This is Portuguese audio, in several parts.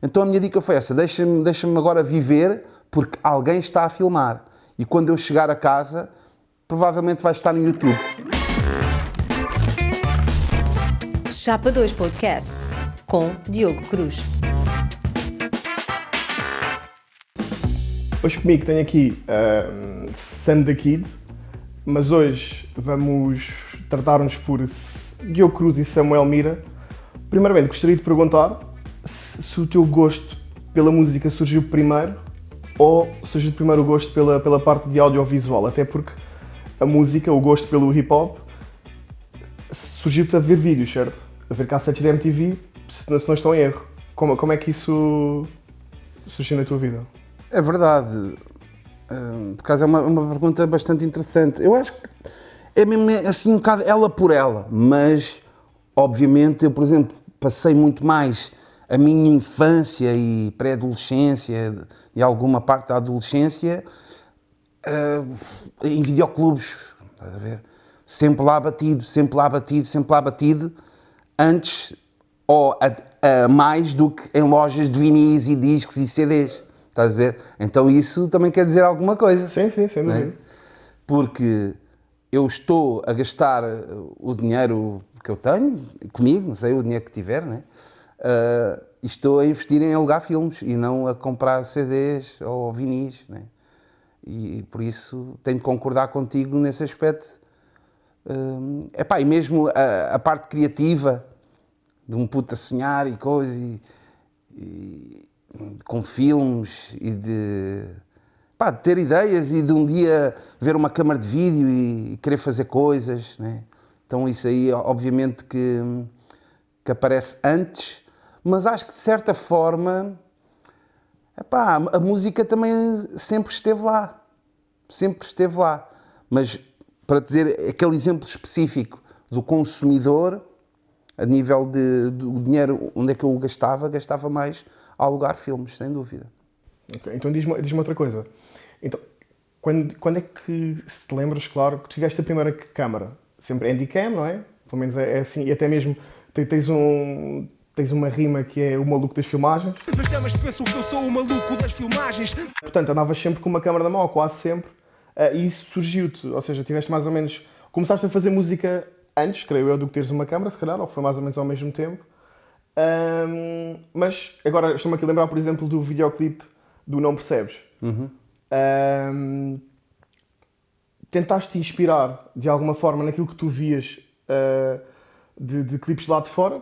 Então a minha dica foi essa: deixa-me deixa agora viver, porque alguém está a filmar. E quando eu chegar a casa, provavelmente vai estar no YouTube. Chapa 2 Podcast com Diogo Cruz. Hoje comigo tenho aqui uh, Sam the Kid, mas hoje vamos tratar-nos por Diogo Cruz e Samuel Mira. Primeiramente, gostaria de perguntar se, o teu gosto pela música surgiu primeiro ou surgiu primeiro o gosto pela, pela parte de audiovisual, até porque a música, o gosto pelo hip hop, surgiu-te a ver vídeos, certo? A ver cassetes de MTV, se não, se não estou em erro. Como, como é que isso surgiu na tua vida? É verdade. Por acaso é uma, uma pergunta bastante interessante. Eu acho que é mesmo assim um bocado ela por ela, mas obviamente eu, por exemplo, passei muito mais a minha infância e pré-adolescência e alguma parte da adolescência uh, em videoclubes, estás a ver? Sempre lá batido, sempre lá batido, sempre lá batido, antes ou a, a mais do que em lojas de vinis e discos e CDs, estás a ver? Então isso também quer dizer alguma coisa. Sim, sim, sem dúvida. É? Porque eu estou a gastar o dinheiro que eu tenho comigo, não sei o dinheiro que tiver, né? Uh, estou a investir em alugar filmes e não a comprar CDs ou vinis. Né? E, por isso tenho de concordar contigo nesse aspecto. Uh, epá, e mesmo a, a, parte criativa de um puto a sonhar e coisas, e, e, com filmes e de, pá, de ter ideias e de um dia ver uma câmara de vídeo e, e querer fazer coisas. Né? Então, isso aí, obviamente, que, que aparece antes mas acho que de certa forma epá, a música também sempre esteve lá. Sempre esteve lá. Mas para dizer aquele exemplo específico do consumidor, a nível de, do dinheiro, onde é que eu gastava, gastava mais a alugar filmes, sem dúvida. Okay, então diz-me diz outra coisa. Então, quando, quando é que, se te lembras, claro, que tiveste a primeira câmara? Sempre Handycam, não é? Pelo menos é, é assim, e até mesmo tens um, tens uma rima que é o maluco das filmagens. Mas damas pensam que eu sou o maluco das filmagens. Portanto, andavas sempre com uma câmera na mão, ou quase sempre, uh, e isso surgiu-te. Ou seja, tiveste mais ou menos. Começaste a fazer música antes, creio eu, do que teres uma câmera, se calhar, ou foi mais ou menos ao mesmo tempo. Um, mas agora estou-me aqui a lembrar, por exemplo, do videoclipe do Não Percebes. Uhum. Um, tentaste te inspirar de alguma forma naquilo que tu vias uh, de, de clipes lá de fora.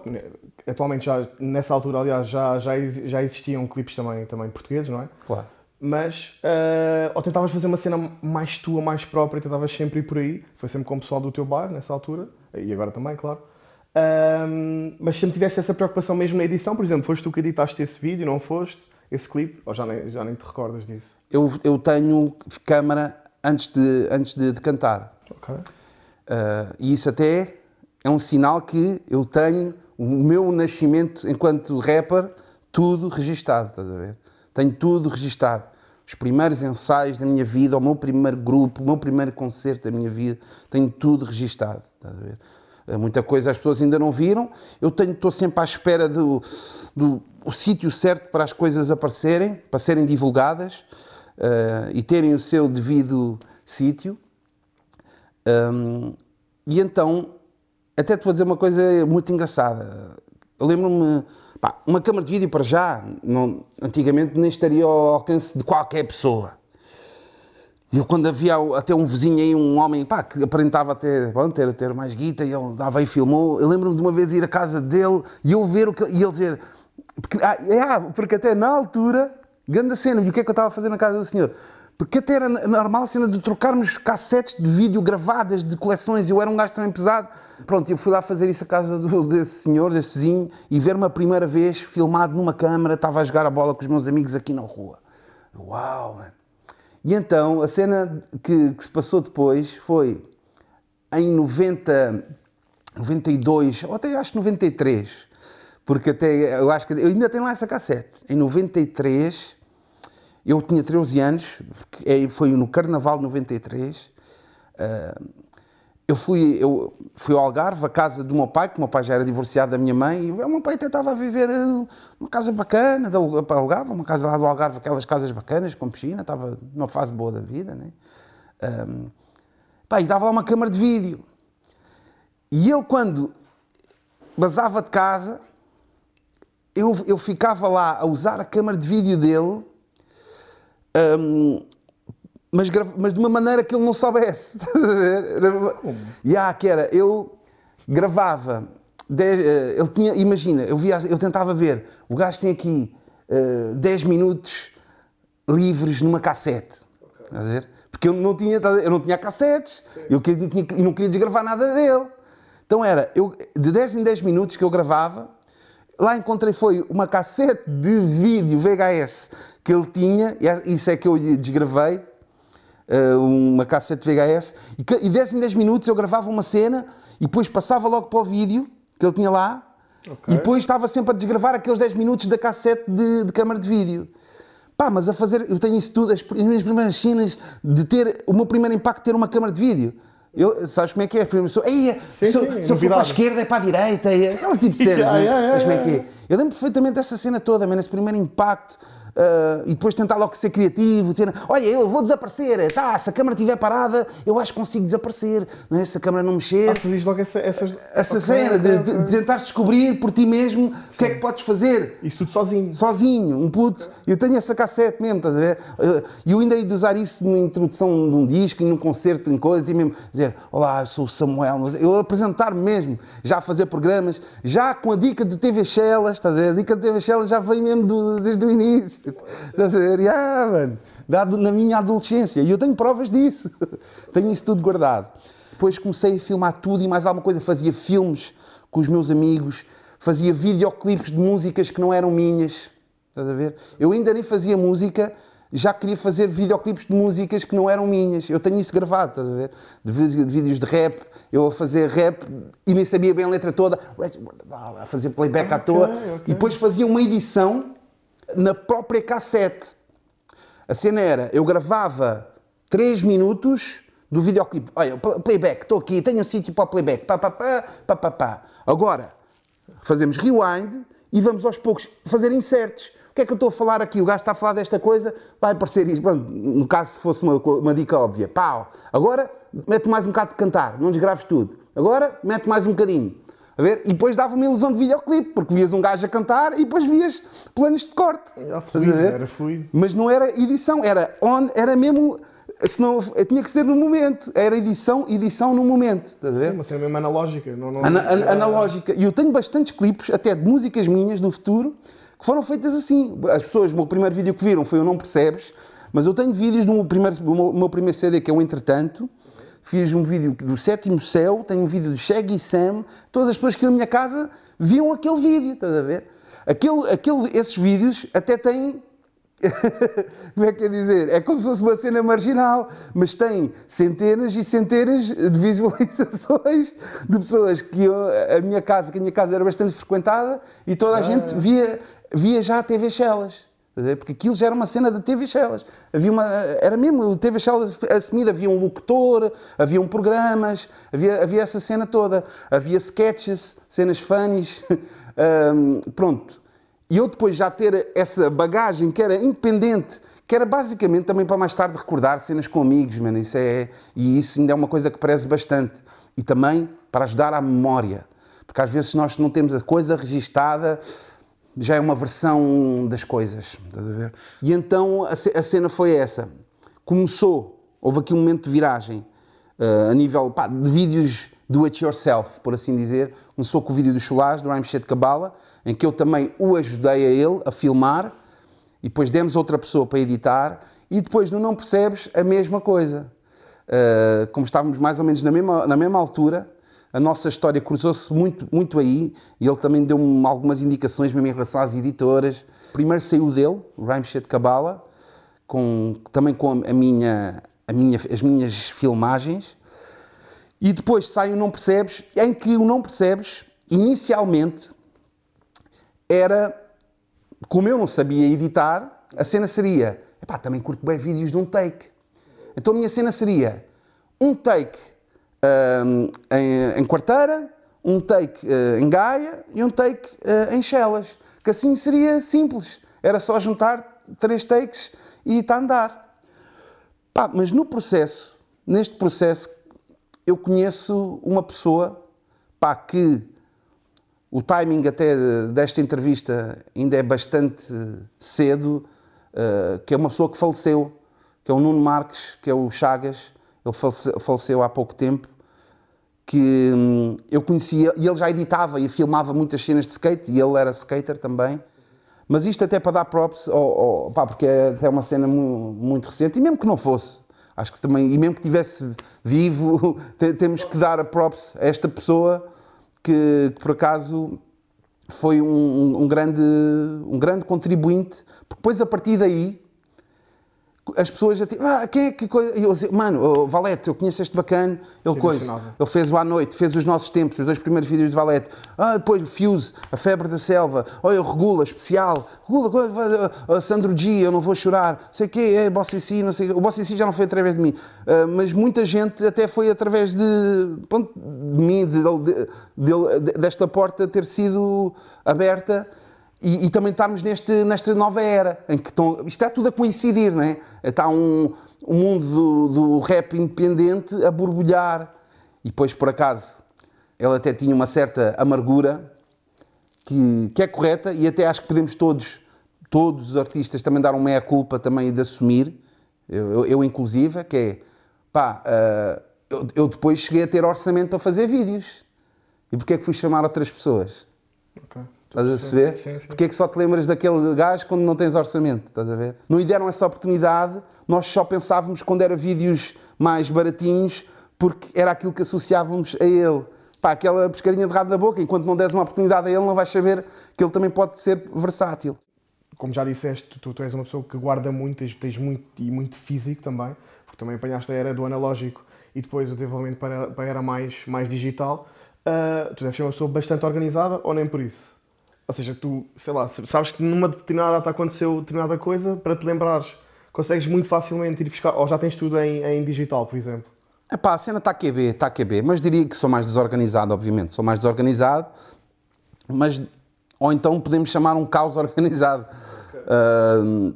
Atualmente, já, nessa altura, aliás, já, já, já existiam clipes também, também portugueses, não é? Claro. Mas, uh, ou tentavas fazer uma cena mais tua, mais própria, tentavas sempre ir por aí. Foi sempre com o pessoal do teu bairro, nessa altura, e agora também, claro. Mas sempre tiveste essa preocupação mesmo na edição, por exemplo, foste tu que editaste esse vídeo, não foste? Esse clipe? Ou já nem, já nem te recordas disso? Eu, eu tenho câmara antes de, antes de, de cantar. Ok. Uh, e isso até é um sinal que eu tenho o meu nascimento enquanto rapper tudo registado, estás a ver? Tenho tudo registado. Os primeiros ensaios da minha vida, o meu primeiro grupo, o meu primeiro concerto da minha vida, tenho tudo registado, estás a ver? Eh, muita coisa as pessoas ainda não viram. Eu estou sempre à espera do, do o sítio certo para as coisas aparecerem, para serem divulgadas uh, e terem o seu devido sítio. Um, e então até te vou dizer uma coisa muito engraçada. Eu lembro-me, uma câmara de vídeo para já, não, antigamente nem estaria ao alcance de qualquer pessoa. E eu quando havia até um vizinho aí, um homem, pá, que aparentava até, bom, ter, ter mais guita, e ele dava e filmou, eu lembro-me de uma vez ir à casa dele e eu ver o que, e ele dizer, porque, ah, é, porque até na altura, grande cena, e o que é que eu estava a fazer na casa do senhor? Porque até era normal a cena de trocarmos cassetes de vídeo gravadas de coleções. Eu era um gajo também pesado. Pronto, eu fui lá fazer isso à casa do, desse senhor, desse vizinho, e ver-me a primeira vez filmado numa câmara, estava a jogar a bola com os meus amigos aqui na rua. Uau, mano. E então, a cena que, que se passou depois foi em 90, 92, ou até acho 93, porque até eu acho que eu ainda tenho lá essa cassete. Em 93 eu tinha 13 anos, é, foi no Carnaval de 93, uh, eu fui, eu fui ao Algarve, a casa do meu pai, que o meu pai já era divorciado da minha mãe, e o meu pai até estava a viver eh, numa casa bacana, para Algarve, uma casa lá do Algarve, aquelas casas bacanas, com piscina, estava numa fase boa da vida, né? Ahm, pá, e dava lá uma câmara de vídeo. E ele, quando basava de casa, eu, eu ficava lá a usar a câmara de vídeo dele, hum, mas, mas de uma maneira que ele não soubesse. E há, que era, eu gravava, eh, ele tinha, imagina, eu, via, eu tentava ver, o gajo tem aqui eh, 10 minutos livres numa cassete. Estás a ver? Porque eu não tinha, eu não tinha cassetes, eu que- não tinha- e não queria desgravar nada dele. Então era, eu, de 10 em 10 minutos que eu gravava, lá encontrei foi uma cassete de vídeo VHS que ele tinha, é- isso é que eu lhe desgravei, eh, uma cassete VHS, e, ca- e 10 em 10 minutos eu gravava uma cena e depois passava logo para o vídeo que ele tinha lá, Ok. e depois estava sempre a desgravar aqueles 10 minutos da cassete de, de câmara de vídeo. Pá, mas a fazer, eu tenho isso tudo, as as minhas primeiras cenas de ter, o meu primeiro impacto de ter uma câmara de vídeo. Eu, sabes como é que é? Primeiro sou, Ei, Sim, se, eu- sim, se eu for para a esquerda é para a direita, e aquele tipo de cenas, Yeah, né? yeah, yeah, mas como é que yeah. é? Eu lembro perfeitamente dessa cena toda, man, esse primeiro impacto. Ah, e depois tentar logo ser criativo, dizer, olha, eu vou desaparecer, tá, se a câmara estiver parada, eu acho que consigo desaparecer, não é? se a câmara não mexer. Ah, tu dizes logo essa, essas. Essa Ok, cena de, de, de tentares descobrir por ti mesmo o que é que podes fazer Isso tudo sozinho. sozinho, um puto. Eu tenho essa cassete mesmo, estás a ver? E eu ainda hei de usar isso na introdução de um disco, num concerto, em coisa, e mesmo dizer: Olá, eu sou o Samuel. Eu apresentar-me mesmo, já a fazer programas, já com a dica do TV Shellas, estás a ver? A dica do TV Shellas já veio mesmo do- desde o início. Estás a ver? E, ah, mano, dado na minha adolescência. E eu tenho provas disso. tenho isso tudo guardado. Depois comecei a filmar tudo e mais alguma coisa. Fazia filmes com os meus amigos, fazia videoclipes de músicas que não eram minhas. Estás a ver? Eu ainda nem fazia música, já queria fazer videoclipes de músicas que não eram minhas. Eu tenho isso gravado, estás a ver? De, vídeos de rap, eu a fazer rap e nem sabia bem a letra toda, a fazer playback à toa. ok. E depois fazia uma edição na própria cassete. A cena era, eu gravava 3 minutos do videoclipe. Olha, pl- playback, estou aqui, tenho um sítio para playback. Pá, pá, pá, pá, pá, pá. Agora, fazemos rewind e vamos aos poucos fazer inserts. O que é que eu estou a falar aqui? O gajo está a falar desta coisa, vai aparecer isto. Pronto, no caso, se fosse uma, uma dica óbvia. Pau! Agora, mete mais um bocado de cantar, não desgraves tudo. Agora, mete mais um bocadinho. A ver? E depois dava uma ilusão de videoclipe, porque vias um gajo a cantar e depois vias planos de corte. Era fluido, era fluido. Mas não era edição, era, on, era mesmo. Senão, tinha que ser no momento. Era edição, edição no momento. Estás a ver? Uma cena mesmo analógica. Não, não, Ana- an- era- analógica. E eu tenho bastantes clipes, até de músicas minhas do futuro, que foram feitas assim. As pessoas, o meu primeiro vídeo que viram foi o Não Percebes, mas eu tenho vídeos do meu primeiro, do meu, meu primeiro CD, que é o Entretanto. Fiz um vídeo do Sétimo Céu, tenho um vídeo do Shaggy Sam. Todas as pessoas que iam à minha casa viam aquele vídeo, estás a ver? Aquele, aquele, esses vídeos até têm como é que é dizer? É como se fosse uma cena marginal, mas tem centenas e centenas de visualizações de pessoas que iam a minha casa, que a minha casa era bastante frequentada e toda a gente via, via já a TV Shellas. A? Porque aquilo já era uma cena da TV Shellas. Havia uma, era mesmo o TV Shellas assumido, havia um locutor, haviam programas, havia, havia essa cena toda. Havia sketches, cenas funnies. Ahm, pronto. E eu depois já ter essa bagagem que era independente, que era basicamente também para mais tarde recordar cenas com amigos, mano, isso é, e isso ainda é uma coisa que prezo bastante. E também para ajudar à memória, porque às vezes nós não temos a coisa registada, já é uma versão das coisas, estás a ver? E então a ce- a cena foi essa. Começou, houve aqui um momento de viragem, eh, a nível pá, de vídeos do it yourself, por assim dizer. Começou com o vídeo do Chulás, do Rhyme Shit Kabbalah, em que eu também o ajudei a ele a filmar, e depois demos outra pessoa para editar, e depois no Não Percebes a mesma coisa. Uh, como estávamos mais ou menos na mesma, na mesma altura, a nossa história cruzou-se muito, muito aí, e ele também deu-me algumas indicações mesmo em relação às editoras. Primeiro saiu dele, o Rhyme Shit Kabbalah, com, também com a minha, a minha, as minhas filmagens, e depois sai o Não Percebes, em que o Não Percebes, inicialmente, era, como eu não sabia editar, a cena seria, epá, também curto bem vídeos de um take. Então a minha cena seria um take em, em Quarteira, um take ah, em Gaia e um take ah, em Chelas. Que assim seria simples. Era só juntar três takes e está a andar. Pá, mas no processo, neste processo, eu conheço uma pessoa pá, que o timing até desta entrevista ainda é bastante cedo, uh, que é uma pessoa que faleceu, que é o Nuno Marques, que é o Chagas, ele falece- faleceu há pouco tempo, que hum, eu conhecia, e ele já editava e filmava muitas cenas de skate, e ele era skater também, mas isto até para dar props, ao- ao- pá, porque é até uma cena mu- muito recente, e mesmo que não fosse, acho que também, e mesmo que estivesse vivo, te- temos que dar a props a esta pessoa que, que por acaso foi um, um- um grande, um grande contribuinte, porque depois a partir daí as pessoas já tipo, ah, quem é que coisa? Eu dizia, mano, oh, Valete, eu conheço este bacana, ele coisa. emocionava. Ele fez o à noite, fez os nossos tempos, os dois primeiros vídeos de Valete. Ah, depois o Fuse, a febre da selva, olha, o Regula, especial. Regula, ah, Sandro G, eu não vou chorar, sei o quê, é, Bossy não sei o. O Bossy já não foi através de mim, Ah, mas muita gente até foi através de, pronto, de mim, de- de- desta porta ter sido aberta. E, e também estarmos neste, nesta nova era, em que estão, isto está tudo a coincidir, não é? Está um, um mundo do, do rap independente a borbulhar. E depois, por acaso, ele até tinha uma certa amargura, que, que é correta, e até acho que podemos todos, todos os artistas também dar uma meia-culpa também de assumir, eu, eu, eu inclusive, que é, pá, ah, eu, eu depois cheguei a ter orçamento para fazer vídeos. E porquê é que fui chamar outras pessoas? Ok. Estás a perceber? Sim, sim. Porque é que só te lembras daquele gajo quando não tens orçamento? Estás a ver? Não lhe deram essa oportunidade, nós só pensávamos quando era vídeos mais baratinhos, porque era aquilo que associávamos a ele. Pá, aquela pescadinha de rabo na boca, enquanto não des uma oportunidade a ele, não vais saber que ele também pode ser versátil. Como já disseste, tu, tu és uma pessoa que guarda muito, tens, tens muito e muito físico também, porque também apanhaste a era do analógico e depois o desenvolvimento para, para a era mais, mais digital. Ah, tu deves ser uma pessoa bastante organizada ou nem por isso? Ou seja, tu, sei lá, sabes que numa determinada data aconteceu determinada coisa, para te lembrares, consegues muito facilmente ir buscar, ou já tens tudo em, em digital, por exemplo. Epá, a cena está QB, está QB, mas diria que sou mais desorganizado, obviamente. Sou mais desorganizado, mas... Ou então podemos chamar um caos organizado. Ah,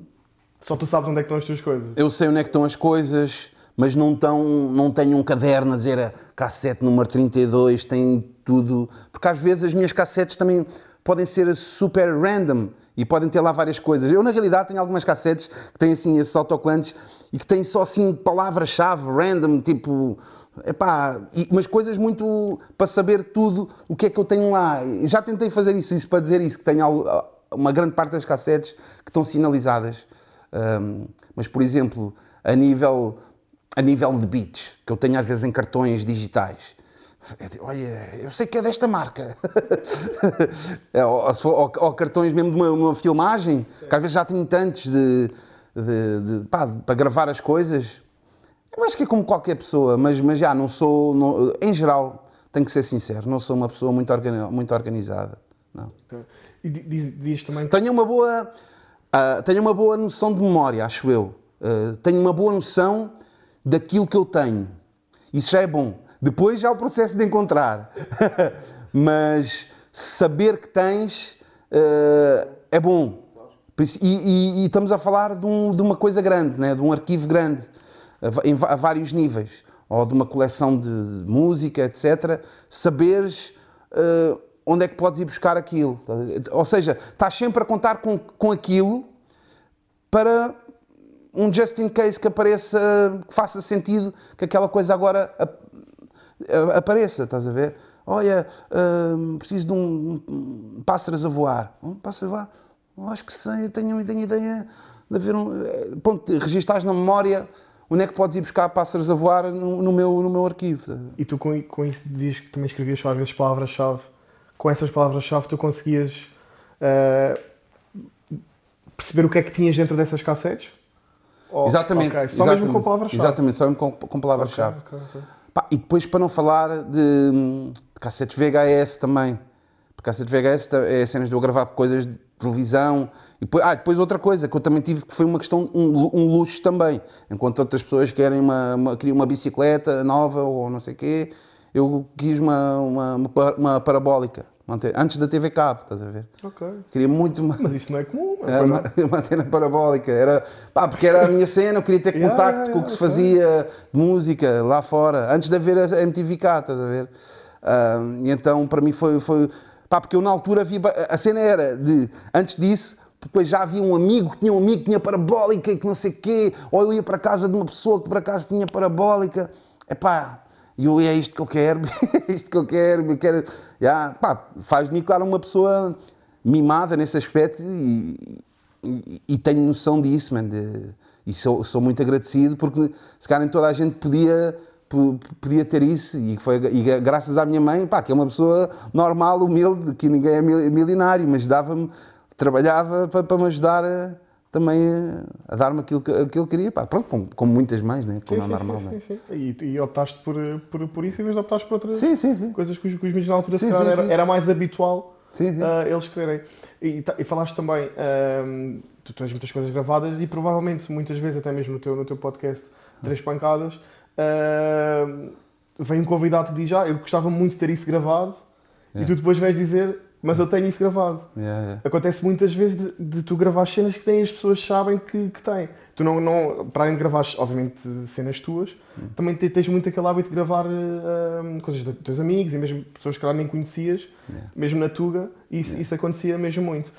Só tu sabes onde é que estão as tuas coisas. eu sei onde é que estão as coisas, mas não, tão, não tenho um caderno a dizer a cassete número 32, tem tudo. Porque às vezes as minhas cassetes também podem ser super random e podem ter lá várias coisas. Eu, na realidade, tenho algumas cassetes que têm assim esses autocolantes e que têm só assim palavras-chave random, tipo. Epá, e, mas coisas muito para saber tudo o que é que eu tenho lá. Já tentei fazer isso, isso para dizer isso, que tenho al- uma grande parte das cassetes que estão sinalizadas. Um, mas, por exemplo, a nível, a nível de beats, que eu tenho às vezes em cartões digitais, olha, eu sei que é desta marca. É, ou, ou- ou cartões mesmo de uma, uma filmagem, que às vezes já tenho tantos de, de- de- pá, para gravar as coisas. Eu acho que é como qualquer pessoa, mas, mas já não sou, não- em geral, tenho que ser sincero, não sou uma pessoa muito, organi- muito organizada. Não. E di- diz, diz também que Tenho uma boa, ah, tenho uma boa noção de memória, acho eu. Ah, tenho uma boa noção daquilo que eu tenho. Isso já é bom. Depois já o processo de encontrar. Mas saber que tens ah, é bom. E, e- e estamos a falar de, um- de uma coisa grande, né? de um arquivo grande, a, a vários níveis. Ou de uma coleção de música, etc. Saberes ah, onde é que podes ir buscar aquilo. Ou seja, estás sempre a contar com, com aquilo para um just in case que apareça, que faça sentido que aquela coisa agora apareça, estás a ver? Olha, hum, preciso de um, um pássaros a voar. Um pássaro a voar? Eu acho que sei, eu tenho, tenho ideia de haver um. eh, Ponto, registares na memória onde é que podes ir buscar pássaros a voar no, no meu, no meu arquivo. E tu com, com isso dizias que também escrevias às vezes palavras-chave. Com essas palavras-chave tu conseguias eh, perceber o que é que tinhas dentro dessas cassetes? Ou- Exatamente. ok, Só exatamente, mesmo com palavras-chave? Exatamente, só mesmo com, com palavras-chave. Ok, ok. Pá, e depois, para não falar de, de cassetes VHS também. Porque cassetes VHS é cenas de eu gravar coisas televisão. E depois, ah, depois outra coisa que eu também tive que foi uma questão, um, um luxo também. Enquanto outras pessoas querem uma, uma, queriam uma bicicleta nova ou não sei o quê, eu quis uma, uma, uma parabólica. Uma ante- Antes da TV Cabo, estás a ver? Ok. Queria muito Mas isso não é comum. é uma, uma antena parabólica. Era, pá, porque era a minha cena, eu queria ter Yeah, contacto yeah, com o que se fazia de música lá fora, antes de haver a MTV cá, estás a ver? E então, para mim, foi, foi. Pá, porque eu na altura havia. A cena era de. Antes disso. Depois já havia um amigo que tinha um amigo que tinha parabólica e que não sei o quê, ou eu ia para casa de uma pessoa que por acaso tinha parabólica. Epá, e eu é isto que eu quero, é isto que eu quero, eu quero. Já, pá, faz de mim, claro, uma pessoa mimada nesse aspecto e, e, e tenho noção disso, man, de- e sou, sou muito agradecido porque se calhar toda a gente podia, po- podia ter isso e, foi, e graças à minha mãe, pá, que é uma pessoa normal, humilde, que ninguém é mil- milionário, mas dava-me, trabalhava para, para me ajudar a, também a, a dar-me aquilo que, que eu queria, pá, pronto, como, como muitas mães, né? como Sim, é sim, normal. sim, né? sim, sim. E, e optaste por, por, por isso em vez de optares por outras coisas que os, que os miúdos na altura Sim, sim, era, era mais habitual ah, eles quererem. E, e falaste também, ahm, tu tens muitas coisas gravadas e provavelmente muitas vezes, até mesmo no teu, no teu podcast Três Pancadas, ahm, vem um convidado que diz: Ah, eu gostava muito de ter isso gravado, e tu depois vais dizer: Mas eu tenho isso gravado. Yeah, yeah. Acontece muitas vezes de, de tu gravar cenas que nem as pessoas sabem que, que têm. Tu não, não, para além de gravar, obviamente, cenas tuas, também te- tens muito aquele hábito de gravar eh, coisas dos teus amigos e mesmo pessoas que lá nem conhecias, mesmo na Tuga, e isso, isso acontecia mesmo muito.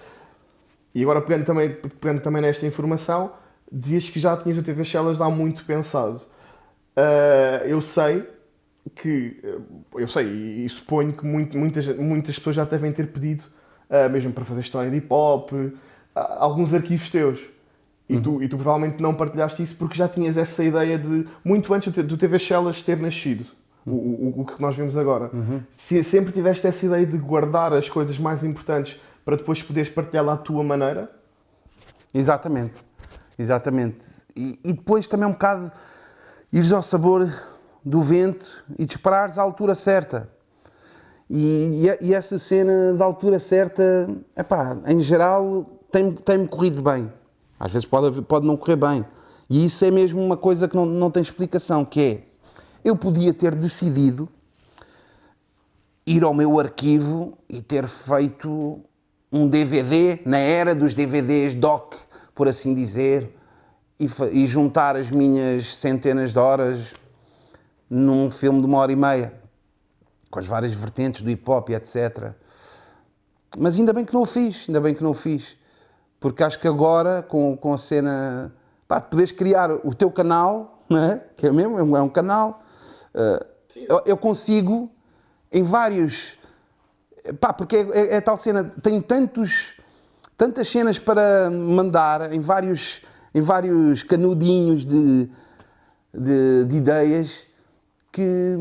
E agora, pegando também, pegando também nesta informação, dizias que já tinhas o TV Shellas há muito pensado. Ah, eu sei que, eh, eu sei e, suponho que muito- muitas, muitas pessoas já devem ter pedido, ah, mesmo para fazer história de hip hop, ah, alguns arquivos teus. E, tu, e tu provavelmente não partilhaste isso porque já tinhas essa ideia de, muito antes do TV Shellas ter nascido, o, o, o que nós vimos agora. Se, sempre tiveste essa ideia de guardar as coisas mais importantes para depois poderes partilhar lá à tua maneira? Exatamente, exatamente. E, e depois também um bocado ires ao sabor do vento e te esperares à altura certa. E, e, e essa cena da altura certa, epá, em geral, tem- tem-me corrido bem. Às vezes pode, pode não correr bem. E isso é mesmo uma coisa que não, não tem explicação, que é, eu podia ter decidido ir ao meu arquivo e ter feito um DVD, na era dos DVDs DOC, por assim dizer, e, e juntar as minhas centenas de horas num filme de uma hora e meia, com as várias vertentes do hip hop e etc. Mas ainda bem que não o fiz, ainda bem que não o fiz. Porque acho que agora, com, com a cena. Pá, de poderes criar o teu canal, não é? que é mesmo, é um, é um canal, eh, eu, eu consigo, em vários. Pá, porque é, é- é tal cena, tenho tantos, tantas cenas para mandar em vários, em vários canudinhos de, de, de ideias que,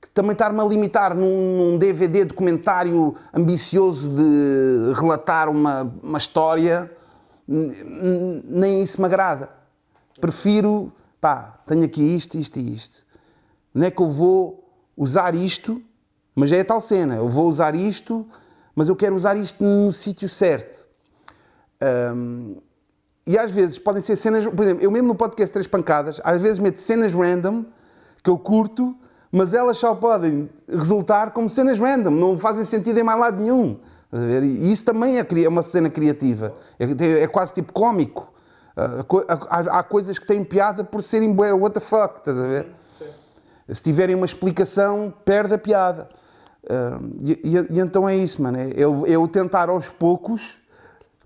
que também estar-me a limitar num, num DVD documentário ambicioso de relatar uma, uma história, nem isso me agrada. Prefiro, pá, tenho aqui isto, isto e isto. Não é que eu vou usar isto, mas é a tal cena, eu vou usar isto, mas eu quero usar isto no sítio certo. Hum, e às vezes podem ser cenas, por exemplo, eu mesmo no podcast Três Pancadas, às vezes meto cenas random que eu curto, mas elas só podem resultar como cenas random, não fazem sentido em mais lado nenhum. E isso também é é uma cena criativa, é, é quase tipo cómico. Ah, Há, coisas que têm piada por serem bué, what the fuck, estás a ver? Se tiverem uma explicação, perde a piada. Ah, e, e- e então é isso, mano. É eu, eu tentar aos poucos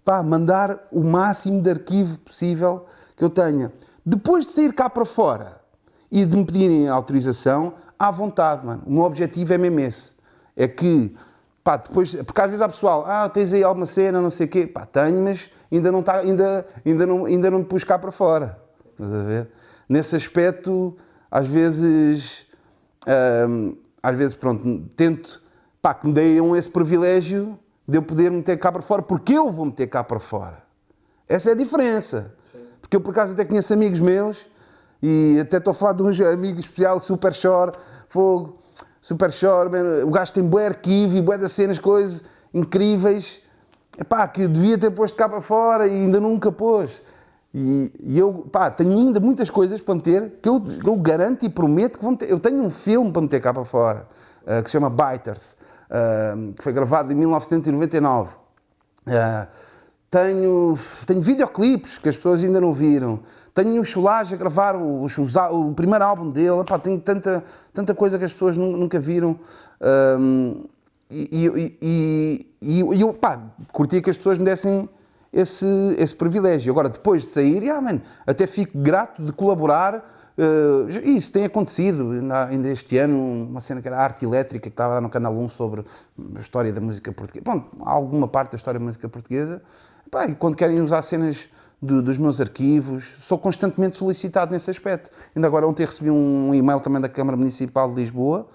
pá, mandar o máximo de arquivo possível que eu tenha. Depois de sair cá para fora e de me pedirem autorização, à vontade, mano. O meu objetivo é mesmo esse. É que, pá, depois, porque às vezes há pessoal, ah, tens aí alguma cena, não sei o quê, pá, tenho, mas ainda não, está, ainda, ainda não, ainda não te pus cá para fora. Estás a ver? Nesse aspecto, às vezes, hum, às vezes, pronto, tento, pá, que me deem esse privilégio de eu poder meter cá para fora, porque eu vou meter cá para fora. Essa é a diferença. Porque eu, por acaso, até conheço amigos meus e até estou a falar de um amigo especial, Super Shore, Fogo, Super Shore, man, o gajo tem bué arquivo e bué das cenas, coisas incríveis epá, que devia ter posto cá para fora e ainda nunca pôs. E, e eu, pá, tenho ainda muitas coisas para meter que eu, eu garanto e prometo que vão ter. Eu tenho um filme para meter cá para fora, uh, que se chama Biters, uh, que foi gravado em 1999. Uh, tenho, tenho videoclipes que as pessoas ainda não viram. Tenho o Cholage a gravar o, o, o, primeiro álbum dele. Epá, tenho tanta, tanta coisa que as pessoas nunca viram. Um, e, e, e, e eu pá, curtia que as pessoas me dessem esse, esse privilégio. Agora, depois de sair, yeah, man, até fico grato de colaborar. Uh, isso tem acontecido ainda este ano, uma cena que era Arte Elétrica, que estava no Canal 1 sobre a história da música portuguesa. Bom, alguma parte da história da música portuguesa. Pá, e quando querem usar cenas do, dos meus arquivos, sou constantemente solicitado nesse aspecto. Ainda agora ontem recebi um e-mail também da Câmara Municipal de Lisboa,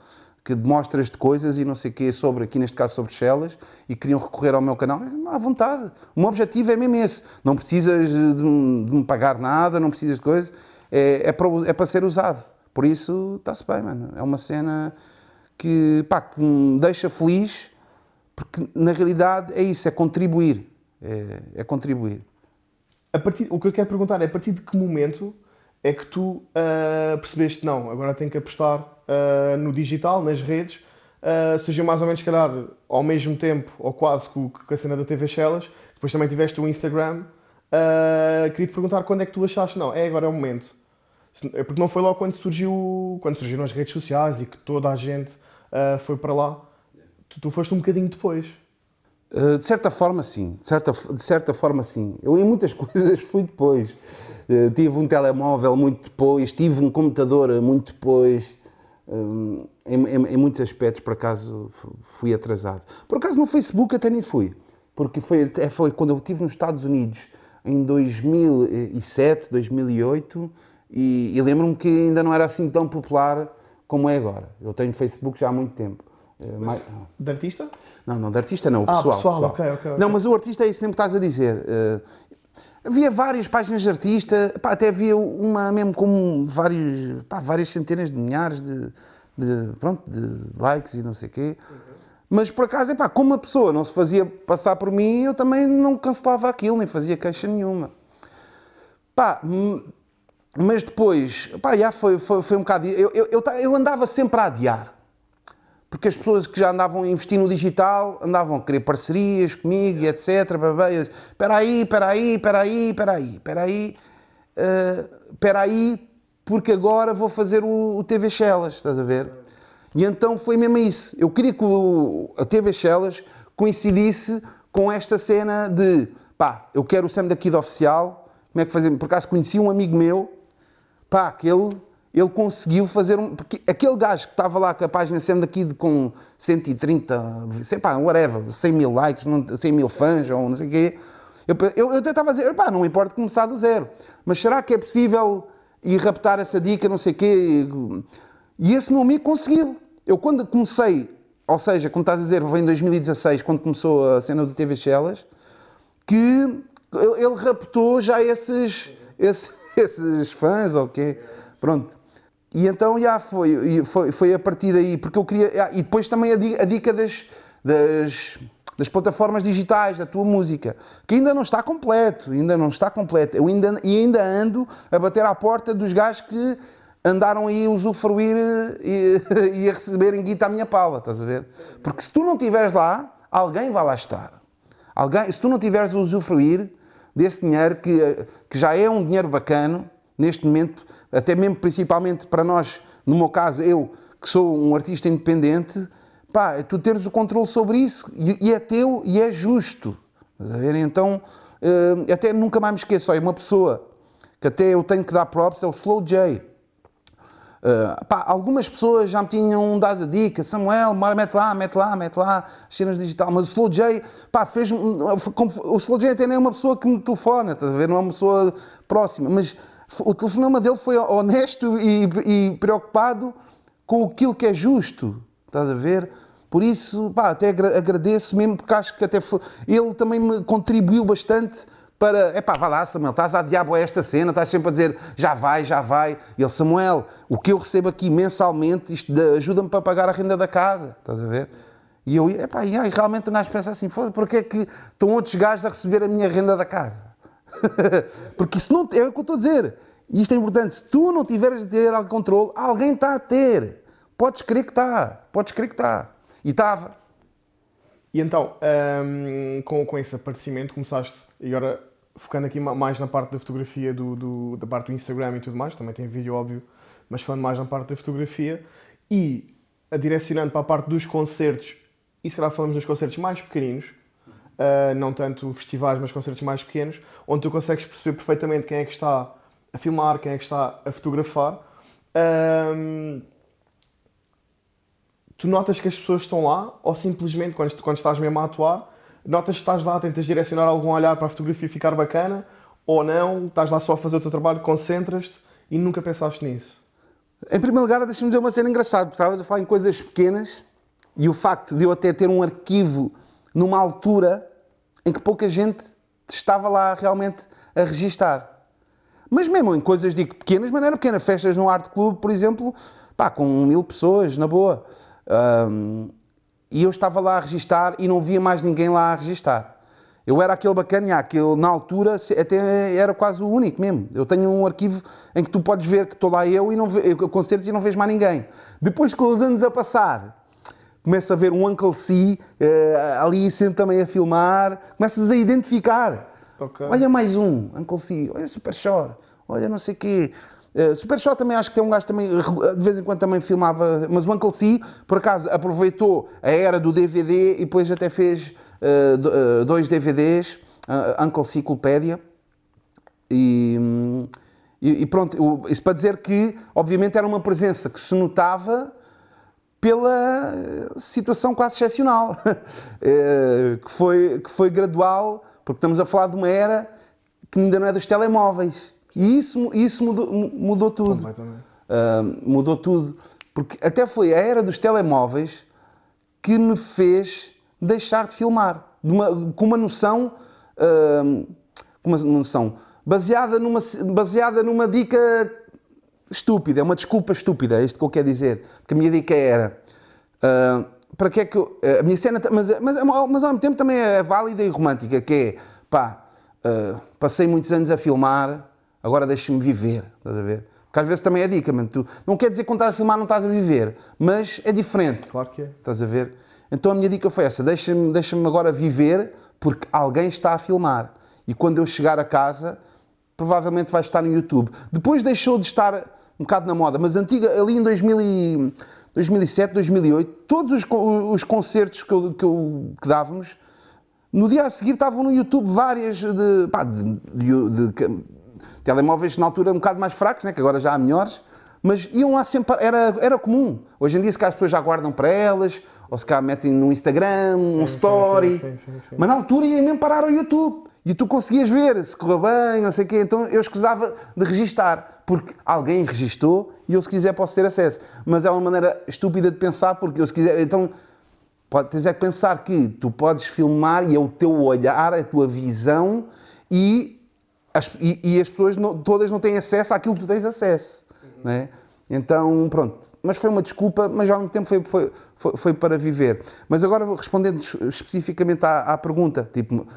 que demonstras de coisas e não sei o quê sobre, aqui neste caso sobre Chelas, e queriam recorrer ao meu canal, à vontade. O meu objetivo é mesmo esse. Não precisas de, de me pagar nada, não precisas de coisas, é, é, para, é para ser usado. Por isso, está-se bem, mano. É uma cena que, pá, que me deixa feliz, porque na realidade é isso, é contribuir. É, é contribuir. A partir, o que eu quero perguntar é a partir de que momento é que tu uh, percebeste, não, agora tenho que apostar uh, no digital, nas redes. Uh, surgiu mais ou menos, se calhar, ao mesmo tempo, ou quase, com, a cena da TV Shellas. Depois também tiveste o Instagram. Queria te perguntar quando é que tu achaste, não, é agora é o momento. É porque não foi logo quando surgiu, quando surgiram as redes sociais e que toda a gente foi para lá. Tu, tu foste um bocadinho depois. Uh, de certa forma, sim. De certa, de certa forma, sim. Eu, em muitas coisas, fui depois. Uh, tive um telemóvel muito depois, tive um computador muito depois. Um, em, em, em, muitos aspectos, por acaso, fui atrasado. Por acaso, no Facebook até nem fui. Porque foi, foi quando eu estive nos Estados Unidos, em 2007, 2008, e, e lembro-me que ainda não era assim tão popular como é agora. Eu tenho Facebook já há muito tempo. Mais... De artista? Não, não, de artista não, o pessoal. Ah, pessoal, pessoal. Okay, okay, okay. Não, mas o artista é isso mesmo que estás a dizer. Uh, havia várias páginas de artista, pá, até havia uma mesmo com vários, pá, várias centenas de milhares de, de, pronto, de likes e não sei o quê. Mas por acaso, epá, como a pessoa não se fazia passar por mim, eu também não cancelava aquilo, nem fazia queixa nenhuma. Pá, mas depois, pá, já foi, foi, foi um bocado. Eu, eu, eu, eu andava sempre a adiar porque as pessoas que já andavam a investir no digital andavam a querer parcerias comigo e etc. Espera aí, espera aí, espera aí, espera aí, espera aí, espera aí, porque agora vou fazer o, o TV Shellas, estás a ver? E então foi mesmo isso. Eu queria que o, a TV Shellas coincidisse com esta cena de pá, eu quero o Sam daqui de oficial, como é que fazemos? Por acaso conheci um amigo meu, pá, que ele ele conseguiu fazer um. Porque aquele gajo que estava lá com a página sendo aqui de, com 130, sei pá, whatever, 100 mil likes, 100 mil fãs ou não sei o quê. Eu, eu, eu até estava a dizer, pá, não importa começar do zero, mas será que é possível ir raptar essa dica, não sei o quê? E esse meu amigo conseguiu. Eu quando comecei, ou seja, como estás a dizer, vem em 2016, quando começou a cena do TV Shellas, que ele raptou já esses, esses, esses fãs, ou okay? quê? Pronto. E então já foi, foi, foi a partir daí, porque eu queria. E depois também a dica das, das, das, plataformas digitais, da tua música, que ainda não está completo, ainda não está completo. Eu ainda, e ainda ando a bater à porta dos gajos que andaram aí a usufruir e, e a receberem guita à minha pala, estás a ver? Porque se tu não estiveres lá, alguém vai lá estar. Alguém, se tu não tiveres a usufruir desse dinheiro, que, que já é um dinheiro bacano, neste momento até mesmo principalmente para nós, no meu caso, eu que sou um artista independente, pá, é tu teres o controle sobre isso e, e é teu e é justo. Então, uh, até nunca mais me esqueço, olha, uma pessoa que até eu tenho que dar props é o Slow J. Uh, pá, algumas pessoas já me tinham dado a dica, Samuel, mete lá, mete lá, mete lá, as cenas digital, mas o Slow J, pá, fez o Slow J até nem é uma pessoa que me telefona, estás a ver, não é uma pessoa próxima, mas o telefonema dele foi honesto e, e preocupado com aquilo que é justo. Estás a ver? Por isso, pá, até agradeço mesmo, porque acho que até foi, ele também me contribuiu bastante para, é pá, vá lá Samuel, estás a diabo a esta cena, estás sempre a dizer, já vai, já vai. E ele, Samuel, o que eu recebo aqui mensalmente, isto ajuda-me para pagar a renda da casa, estás a ver? E eu, epá, e aí realmente um gajo pensa assim, foda porque é que estão outros gajos a receber a minha renda da casa? porque isso não, é o que eu estou a dizer. E isto é importante. Se tu não tiveres de ter algum controle, alguém está a ter. Podes crer que está. Podes crer que está. E estava. E então, hum, com, com esse aparecimento, começaste, e agora focando aqui mais na parte da fotografia, do, do, da parte do Instagram e tudo mais, também tem vídeo óbvio, mas falando mais na parte da fotografia, e a direcionando para a parte dos concertos, e se calhar falamos dos concertos mais pequeninos, uh, não tanto festivais, mas concertos mais pequenos, onde tu consegues perceber perfeitamente quem é que está a filmar, quem é que está a fotografar. Um, tu notas que as pessoas estão lá, ou simplesmente, quando, quando estás mesmo a atuar, notas que estás lá, tentas direcionar algum olhar para a fotografia ficar bacana, ou não, estás lá só a fazer o teu trabalho, concentras-te e nunca pensaste nisso? Em primeiro lugar, deixa-me dizer uma cena engraçada, porque estavas a falar em coisas pequenas e o facto de eu até ter um arquivo numa altura em que pouca gente estava lá realmente a registar. Mas mesmo em coisas, digo, pequenas, mas era pequena. Festas no Art Club, por exemplo, pá, com mil pessoas, na boa. Um, e eu estava lá a registar e não via mais ninguém lá a registar. Eu era aquele bacana, que eu, na altura até era quase o único mesmo. Eu tenho um arquivo em que tu podes ver que estou lá eu e não ve, concertos e não vejo mais ninguém. Depois, com os anos a passar, começa a ver um Uncle C uh, ali sempre também a filmar, começas a identificar. Okay. Olha mais um, Uncle C, olha Super Shore, olha não sei o quê. Uh, Super Shore também acho que tem um gajo também, de vez em quando também filmava, mas o Uncle C, por acaso, aproveitou a era do DVD e depois até fez uh, dois DVDs, uh, Uncle Ciclopédia. E, e, e, pronto, isso para dizer que, obviamente, era uma presença que se notava pela situação quase excepcional, que, foi, que foi gradual porque estamos a falar de uma era que ainda não é dos telemóveis. E isso, isso mudou, mudou tudo. Uh, mudou tudo. Porque até foi a era dos telemóveis que me fez deixar de filmar. De uma, com uma noção. Uh, com uma noção baseada numa, baseada numa dica estúpida, é uma desculpa estúpida, é isto que eu quero dizer. Porque a minha dica era. Uh, para que é que eu, a minha cena, mas, mas, mas ao mesmo tempo também é válida e romântica, que é, pá, uh, passei muitos anos a filmar, agora deixa-me viver, estás a ver? Porque às vezes também é dica, mano, tu, não quer dizer que quando estás a filmar não estás a viver, mas é diferente. Claro que é. Estás a ver? Então a minha dica foi essa, deixa-me deixa agora viver, porque alguém está a filmar. E quando eu chegar a casa, provavelmente vai estar no YouTube. Depois deixou de estar um bocado na moda, mas antiga, ali em 2000 e, 2007, 2008, todos os, os concertos que, eu, que, eu, que dávamos, no dia a seguir estavam no YouTube várias de, pá, de, de, de, telemóveis na altura um bocado mais fracos, né, que agora já há melhores, mas iam lá sempre, era, era comum. Hoje em dia se calhar as pessoas já guardam para elas, ou se calhar metem no Instagram, um sim, story, sim, sim, mas na altura iam mesmo parar ao YouTube. E tu conseguias ver se correu bem, não sei o quê. Então eu escusava de registar, porque alguém registou e eu, se quiser, posso ter acesso. Mas é uma maneira estúpida de pensar, porque eu, se quiser. Então, pode, tens é que pensar que tu podes filmar e é o teu olhar, a tua visão e as, e, e as pessoas não, todas não têm acesso àquilo que tu tens acesso. Uhum. Então, pronto. Mas foi uma desculpa, mas ao mesmo tempo foi, foi, foi, foi para viver. Mas agora, respondendo especificamente à, à pergunta, tipo,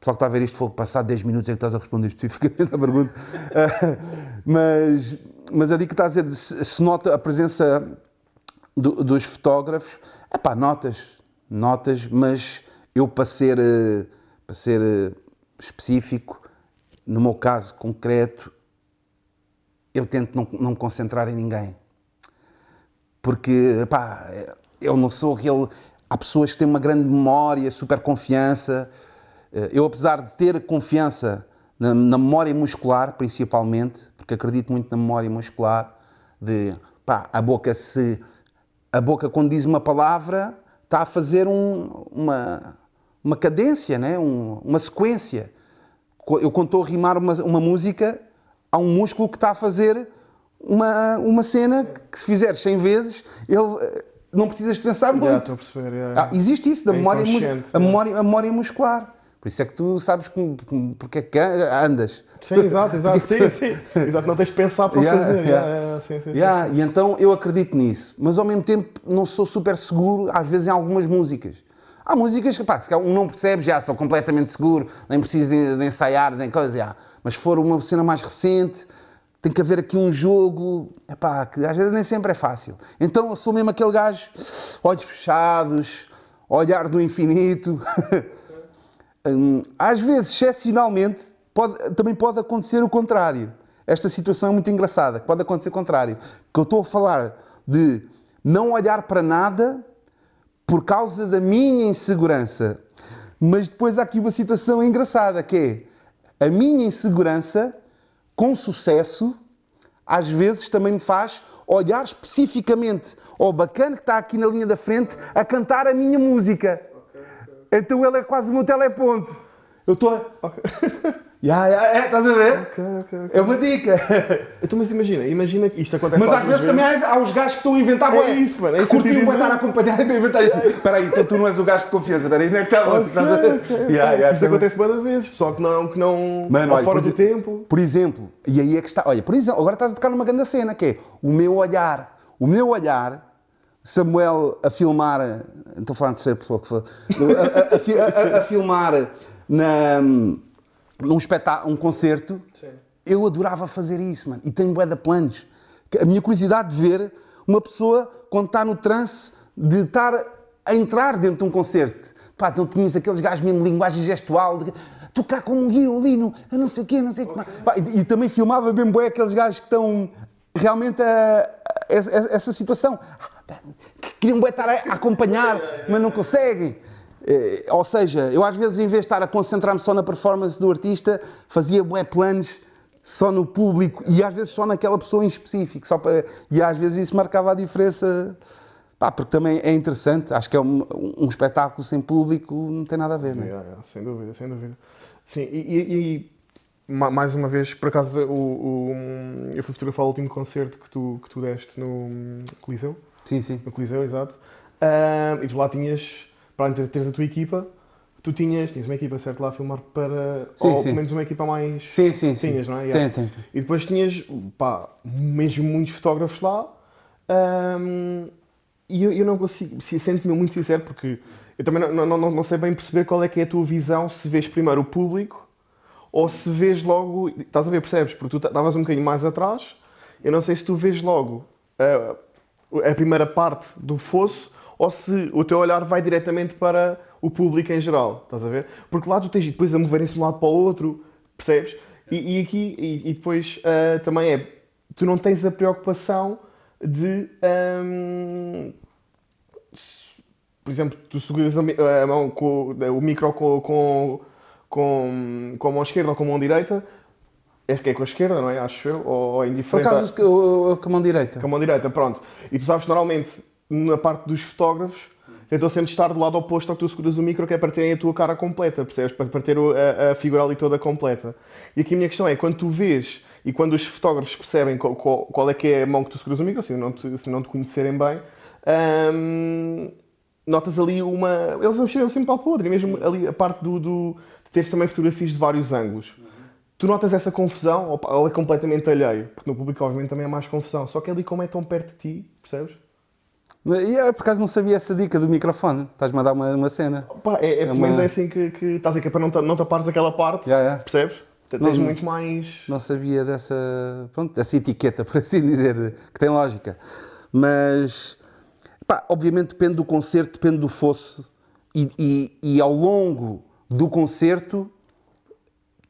pessoal que está a ver isto, foi passar 10 minutos é que estás a responder especificamente à pergunta. Uh, mas, mas a dica que estás a dizer, se nota a presença do, dos fotógrafos, é pá, notas, notas, mas eu para ser, uh, para ser uh, específico, no meu caso concreto, eu tento não, não me concentrar em ninguém. Porque, pá, eu não sou aquele. Há pessoas que têm uma grande memória, super confiança eh, eu, apesar de ter confiança na, na, memória muscular, principalmente, porque acredito muito na memória muscular, de pá, a boca se. A boca, quando diz uma palavra, está a fazer um, uma, uma cadência, né? Um, uma sequência. Eu, quando estou a rimar uma, uma música, há um músculo que está a fazer uma, uma cena que, se fizeres 100 vezes, ele eh, não precisas pensar muito. perceber, Ah, existe isso, da é memória, a, memória, a memória muscular. Por isso é que tu sabes porque é que andas. Sim, exato, exato. Sim, sim. Exato, não tens de pensar para Yeah, fazer. yeah. Yeah, sim, sim. Yeah, e então eu acredito nisso, mas ao mesmo tempo não sou super seguro, às vezes, em algumas músicas. Há músicas que, pá, que se calhar um não percebe, já sou completamente seguro, nem preciso de, de ensaiar, nem coisa. já. Mas se for uma cena mais recente, tem que haver aqui um jogo, epá, que às vezes nem sempre é fácil. Então eu sou mesmo aquele gajo, olhos fechados, olhar do infinito. Hum, às vezes, excepcionalmente, pode- também pode acontecer o contrário. Esta situação é muito engraçada, pode acontecer o contrário. Que eu estou a falar de não olhar para nada por causa da minha insegurança. Mas depois há aqui uma situação engraçada, que é a minha insegurança, com sucesso, às vezes também me faz olhar especificamente ao bacana que está aqui na linha da frente a cantar a minha música. Então ele é quase o meu teleponto. Eu estou a... Ya, ya, é, estás a ver? Ok, ok, ok. É uma dica. Então, mas imagina, imagina que isto acontece Mas às algumas vezes também há, há os gajos que estão a inventar É isso, mano, é que curtiam dizer. estar a acompanhar e estão a inventar isso. Espera aí, então tu não és o gajo de confiança. Espera aí, onde é que está o outro? Ya, ya, Isto também. acontece várias vezes, pessoal que não, que não Mano, olha, fora do tempo. Por exemplo, e aí é que está. Olha, por exemplo, agora estás a tocar numa grande cena que é o meu olhar. O meu olhar, Samuel a filmar. Estou a falar de terceira pessoa. A, a- a fi- a- a- a filmar na, num espetáculo, um concerto. Eu adorava fazer isso, mano. E tenho bué de planos. A minha curiosidade de ver uma pessoa quando está no trance de estar a entrar dentro de um concerto. Pá, então tinhas aqueles gajos mesmo linguagem gestual, de tocar como um violino, a não sei o quê, não sei o que. Pá, e, e também filmava bem bué aqueles gajos que estão realmente a, a- essa, essa situação. Que queriam estar a, acompanhar, mas não conseguem. Eh, ou seja, eu às vezes, em vez de estar a concentrar-me só na performance do artista, fazia bué planos só no público e às vezes só naquela pessoa em específico. Só para... E às vezes isso marcava a diferença. Pá, porque também é interessante. Acho que é um, um espetáculo sem público, não tem nada a ver. Não é? Yeah, yeah, sem dúvida, sem dúvida. Sim, e, e- e, ma- mais uma vez, por acaso, o, o- eu fui fotografar o último concerto que tu, que tu deste no Coliseu. Sim, sim. No Coliseu, exato. E tu lá tinhas, para além de teres a tua equipa, tu tinhas, tinhas uma equipa, certo, lá a filmar para. Sim, ou sim. pelo menos uma equipa mais. Sim, sim, sim. Tinhas, não é? Tem, Yeah. tem. E depois tinhas, pá, mesmo muitos fotógrafos lá. ahm, e eu, eu não consigo, se- sento-me muito sincero, porque eu também não, não, não, não sei bem perceber qual é que é a tua visão, se vês primeiro o público ou se vês logo. Estás a ver, percebes? Porque tu estavas um bocadinho mais atrás. Eu não sei se tu vês logo ah, a primeira parte do fosso ou se o teu olhar vai diretamente para o público em geral. Estás a ver? Porque lá tu tens e depois a moverem-se de um lado para o outro, percebes? E, e aqui, e, e depois ah, também é. Tu não tens a preocupação de. se- por exemplo, tu seguras a, mão com o micro com, com, com a mão esquerda ou com a mão direita. É que é com a esquerda, não é? Acho eu, ou, Por indiferente. acaso, eu, eu, com a mão direita. Com a mão direita, pronto. E tu sabes que normalmente, na parte dos fotógrafos, tentam sempre estar do lado oposto ao que tu seguras o micro, que é para terem a tua cara completa, percebes? Para, ter a, a figura ali toda completa. E aqui a minha questão é, quando tu vês e quando os fotógrafos percebem qual, qual- qual é que é a mão que tu seguras o micro, se não te, se não te conhecerem bem, hum, notas ali uma... Eles mexeram sempre para o outro, e mesmo ali a parte do, do, de teres também fotografias de vários ângulos. Tu notas essa confusão ou, ou é completamente alheio? Porque no público, obviamente, também há mais confusão. Só que ali, como é tão perto de ti, percebes? E eu, por acaso, não sabia essa dica do microfone. Estás-me a dar uma, uma cena. Pá, é, é, pelo uma- menos é assim que, que estás a dizer, que é para não, não tapares aquela parte, Já, já. percebes? Tens não. muito mais. Não sabia dessa, pronto, dessa etiqueta, por assim dizer, que tem lógica. Mas, pá, obviamente depende do concerto, depende do fosso. E, e, e ao longo do concerto,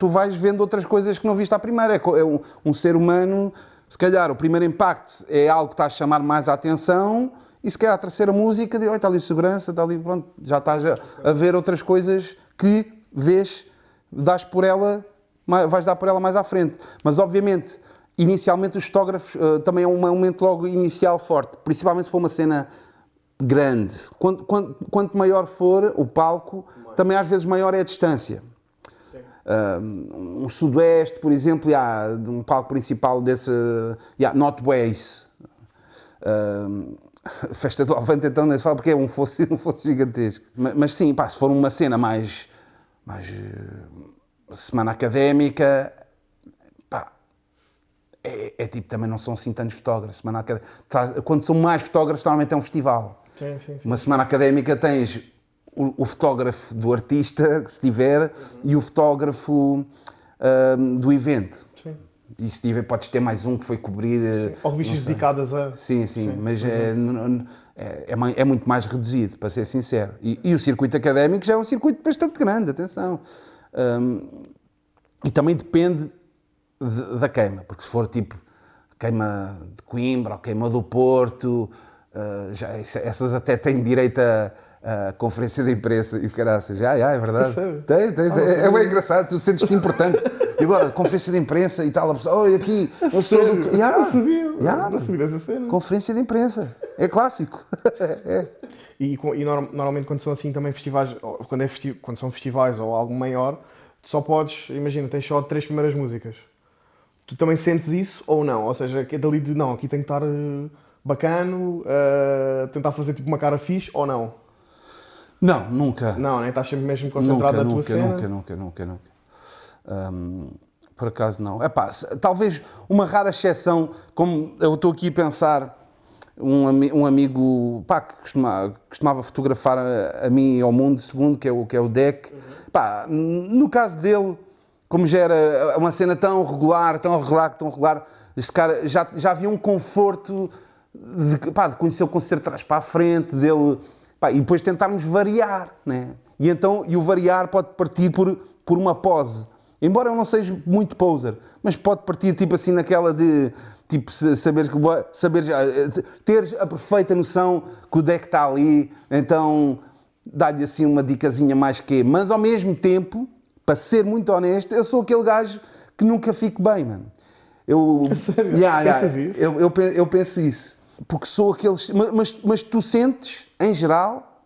tu vais vendo outras coisas que não viste à primeira. É, é um, um ser humano, se calhar, o primeiro impacto é algo que está a chamar mais a atenção. E se calhar a terceira música, de, "Olha, está ali segurança, está ali, pronto, já estás a, a ver outras coisas que vês, dás por ela, vais dar por ela mais à frente. Mas obviamente, inicialmente os fotógrafos eh, também é um momento logo inicial forte, principalmente se for uma cena grande. Quanto, quanto, quanto maior for o palco, também às vezes maior é a distância. Um, um sudoeste, por exemplo, de um palco principal desse yeah, Northways. Um, festa do Avante, então, nem se fala porque é um fosse, um fosse gigantesco. Mas, mas sim, pá, se for uma cena mais mais uh, semana académica, pá, é, é, tipo, também não são assim tantos fotógrafos. Semana académica, quando são mais fotógrafos, normalmente é um festival. Sim, sim, sim. Uma semana académica tens o, o fotógrafo do artista, que se tiver, uhum. e o fotógrafo do evento. Sim. E se tiver, podes ter mais um que foi cobrir. Sim. Ou revistas dedicadas a. Sim, sim, sim. mas é, é, é, muito mais reduzido, para ser sincero. E, e, o circuito académico já é um circuito bastante grande, atenção. Um, e também depende de, da queima, porque se for tipo queima de Coimbra ou queima do Porto, uh, já, essas até têm direito a a conferência de imprensa e o caraças, já, já, é verdade. Tem, tem, tem. é bem engraçado, tu sentes-te importante. E agora, conferência de imprensa e tal, a pessoa, olha aqui, eu sou do. Yeah, não sabia, yeah, não sabia dessa cena. Conferência de imprensa, é clássico. é. E, e, normalmente quando são assim também festivais, quando, é festi quando são festivais ou algo maior, tu só podes, imagina, tens só três primeiras músicas. Tu também sentes isso ou não? Ou seja, é dali de não, aqui tem que estar uh, bacano, uh, tentar fazer tipo uma cara fixe ou não? Não, nunca. Não, nem estás sempre mesmo concentrado nunca, na tua nunca, cena? Nunca, nunca, nunca, nunca. Um, por acaso não. É pá, talvez uma rara exceção, como eu estou aqui a pensar, um, um amigo pá, que costumava, costumava fotografar a, a, mim e ao mundo, segundo, que é o, que é o Deck. Uhum. Pá, no caso dele, como já era uma cena tão regular, tão regular, tão regular, este cara já, já havia um conforto de, pá, de conhecer o concerto de trás para a frente, dele Pá, e depois tentarmos variar, né? E então, e o variar pode partir por, por uma pose. Embora eu não seja muito poser, mas pode partir tipo assim naquela de tipo saber saber ter a perfeita noção que o deck está ali, então dá-lhe assim uma dicasinha mais que, mas ao mesmo tempo, para ser muito honesto, eu sou aquele gajo que nunca fico bem, mano. Eu, Sério? Yeah, yeah, eu, eu, eu penso isso porque sou aqueles. Mas, mas tu sentes, em geral,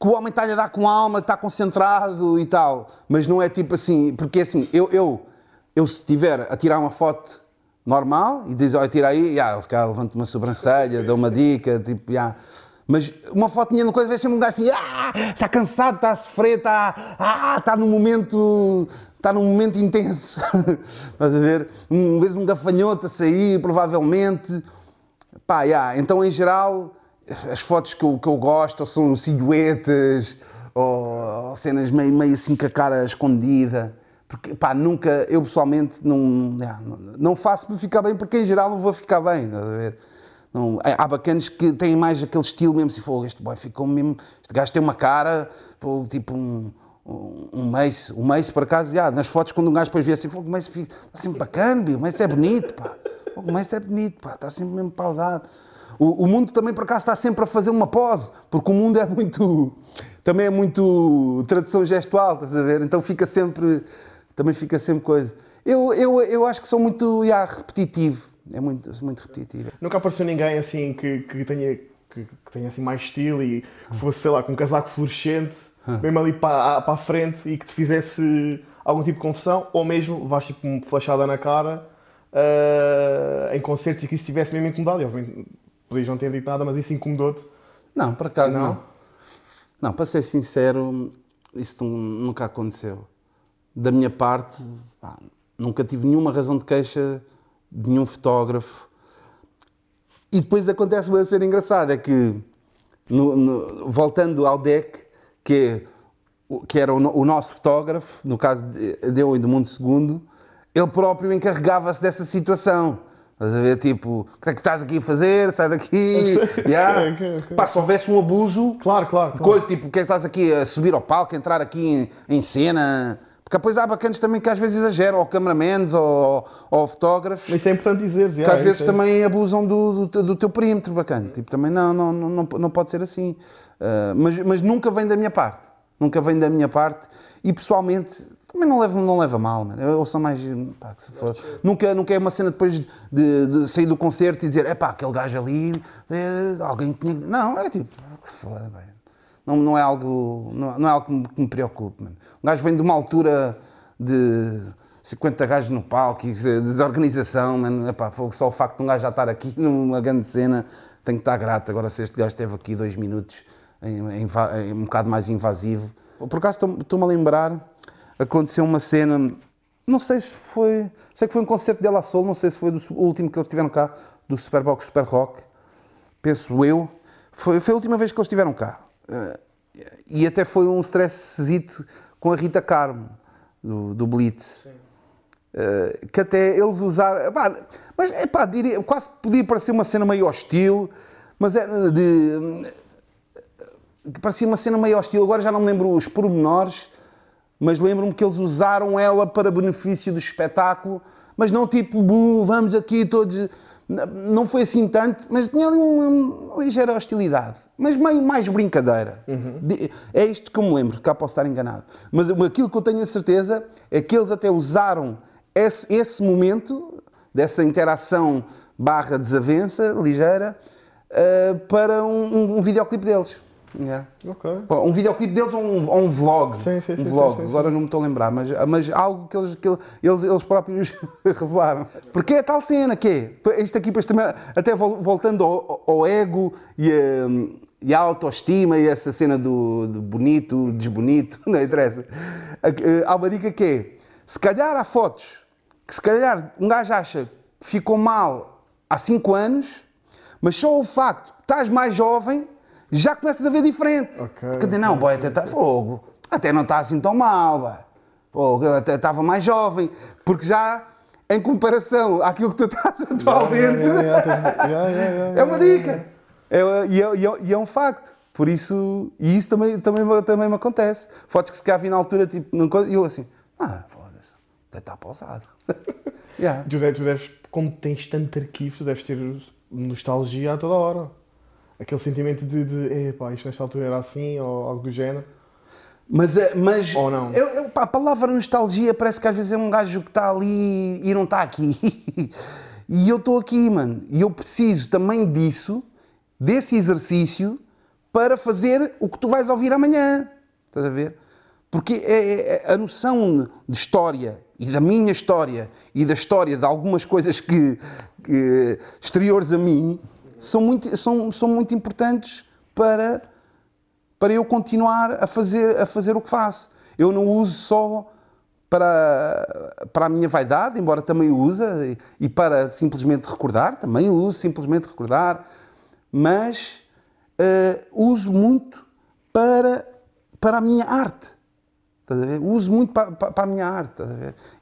que o homem está-lhe a dar com a alma, está concentrado e tal. Mas não é tipo assim, porque assim, eu, eu, eu se estiver a tirar uma foto normal e diz, olha, tira aí, yeah, se calhar levanto uma sobrancelha, dou uma dica, tipo, yeah. Mas uma foto minha no coisa vai sempre um gajo assim, ah, está cansado, está a sofrer, está, ah, está num momento, está num momento intenso. Estás a ver? Um, vez um gafanhoto a sair, provavelmente, Pá, yeah, então em geral, as fotos que eu, que eu gosto são silhuetas ou, cenas meio, meio assim com a cara escondida. Porque, pá, nunca, eu pessoalmente não, yeah, não faço para ficar bem, porque em geral não vou ficar bem, a ver? Não, há bacanas que têm mais aquele estilo mesmo, assim, fogo, este boy ficou mesmo, este gajo tem uma cara, pô, tipo um, um, um Mace, o Mace por acaso, yeah, nas fotos quando um gajo depois vê assim, fogo, o Mace fica assim bacana, o Mace é bonito, pá. O Messi é bonito, pá, está sempre mesmo pausado. O, o, mundo também, por acaso, está sempre a fazer uma pose, porque o mundo é muito. também é muito tradução gestual, estás a ver? Então fica sempre. também fica sempre coisa. Eu, eu, eu acho que sou muito yeah, repetitivo. É muito, muito repetitivo. Nunca apareceu ninguém assim que, que tenha, que, que tenha assim mais estilo e que fosse, sei lá, com um casaco fluorescente, mesmo ali para, para a frente e que te fizesse algum tipo de confusão, ou mesmo levaste tipo uma flashada na cara uh, em concertos e que isso tivesse mesmo incomodado. Eu, podias não ter dito nada, mas isso incomodou-te? Não, por acaso não. não. Não, para ser sincero, isso nunca aconteceu. Da minha parte, pá, nunca tive nenhuma razão de queixa de nenhum fotógrafo. E depois acontece uma ser engraçado, é que, no, no, voltando ao deck, que, é, que era o, o, nosso fotógrafo, no caso de, de eu e do Mundo Segundo, ele próprio encarregava-se dessa situação. Estás a ver, tipo, o que é que estás aqui a fazer? Sai daqui. yeah. okay, okay. Pá, se houvesse um abuso, claro, claro, claro. coisa tipo, o que é que estás aqui a subir ao palco, a entrar aqui em, em cena. Porque depois há bacanas também que às vezes exageram, ou cameramans, ou, ou fotógrafos. Isso é importante dizer, Que às vezes é. também abusam do, do, do, teu perímetro, bacana. Tipo, também não, não, não, não pode ser assim. Uh, mas, mas nunca vem da minha parte. Nunca vem da minha parte. E pessoalmente, também não leva, não leva mal, mano. Eu sou mais. Pá, que se for. Nunca, nunca é uma cena depois de, de, sair do concerto e dizer, é pá, aquele gajo ali, é, alguém. Não, é tipo, que se foda. Não, não é algo, não, não é algo que me, que me preocupe, mano. Um gajo vem de uma altura de 50 gajos no palco desorganização, mano. Epá, só o facto de um gajo já estar aqui numa grande cena, tenho que estar grato. Agora, se este gajo esteve aqui dois minutos em, em, em um bocado mais invasivo por acaso estou- estou-me a lembrar, aconteceu uma cena, não sei se foi, sei que foi um concerto de La Soul, não sei se foi do último que eles tiveram cá, do Superbox Super Rock, penso eu, foi, foi a última vez que eles estiveram cá. Eh, e até foi um stressito com a Rita Carmo, do, do Blitz. Eh, que até eles usaram. pá, mas é pá, diria, quase podia parecer uma cena meio hostil, mas era de. parecia uma cena meio hostil. Agora já não me lembro os pormenores, mas lembro-me que eles usaram ela para benefício do espetáculo, mas não tipo, "Bu, vamos aqui todos. Não foi assim tanto, mas tinha ali uma ligeira hostilidade, mas meio mais brincadeira. De- É isto que eu me lembro, cá posso estar enganado. Mas aquilo que eu tenho a certeza é que eles até usaram esse, esse momento, dessa interação barra desavença ligeira, eh, para um, um, um videoclipe deles. Yeah. Ok. Pô, Um videoclipe deles ou um, ou um vlog. Sim, sim, um sim, vlog, agora não me estou a lembrar, mas, mas algo que eles, que eles, eles próprios revelaram. Porque é tal cena que é, isto aqui depois também, até vol- voltando ao, ao ego e a, e a autoestima e essa cena do, do bonito, desbonito, não interessa. A- Há uma dica que é, se calhar há fotos que se calhar um gajo acha que ficou mal há 5 anos, mas só o facto que estás mais jovem já começas a ver diferente. Ok, Porque diz, não, boy, até está fogo, até não está assim tão mal, boy. Fogo, até estava mais jovem, porque já em comparação àquilo que tu estás atualmente, é uma dica. É, e, é, é- é um facto. Por isso, e isso também, também, me- também me acontece. Fotos que se calhar vi na altura, tipo, e eu assim, ah, foda-se, até está pausado. yeah. Tu deves, tu deves, como tens tanto arquivo, tu deves ter nostalgia a toda hora. Aquele sentimento de, de epá, isto nesta altura era assim, ou algo do género. Mas, eh, mas Ou não? eu- eu- pá, a palavra nostalgia parece que às vezes é um gajo que está ali e não está aqui. e eu estou aqui, mano. E eu preciso também disso, desse exercício, para fazer o que tu vais ouvir amanhã. Estás a ver? Porque é, é- a noção de história e da minha história e da história de algumas coisas que, que exteriores a mim são muito, são, são muito importantes para para eu continuar a fazer, a fazer o que faço. Eu não uso só para, para a minha vaidade, embora também o use, e, e para simplesmente recordar, também uso simplesmente recordar, mas eh, uso muito para, para a minha arte. Uso muito para, para, para a minha arte.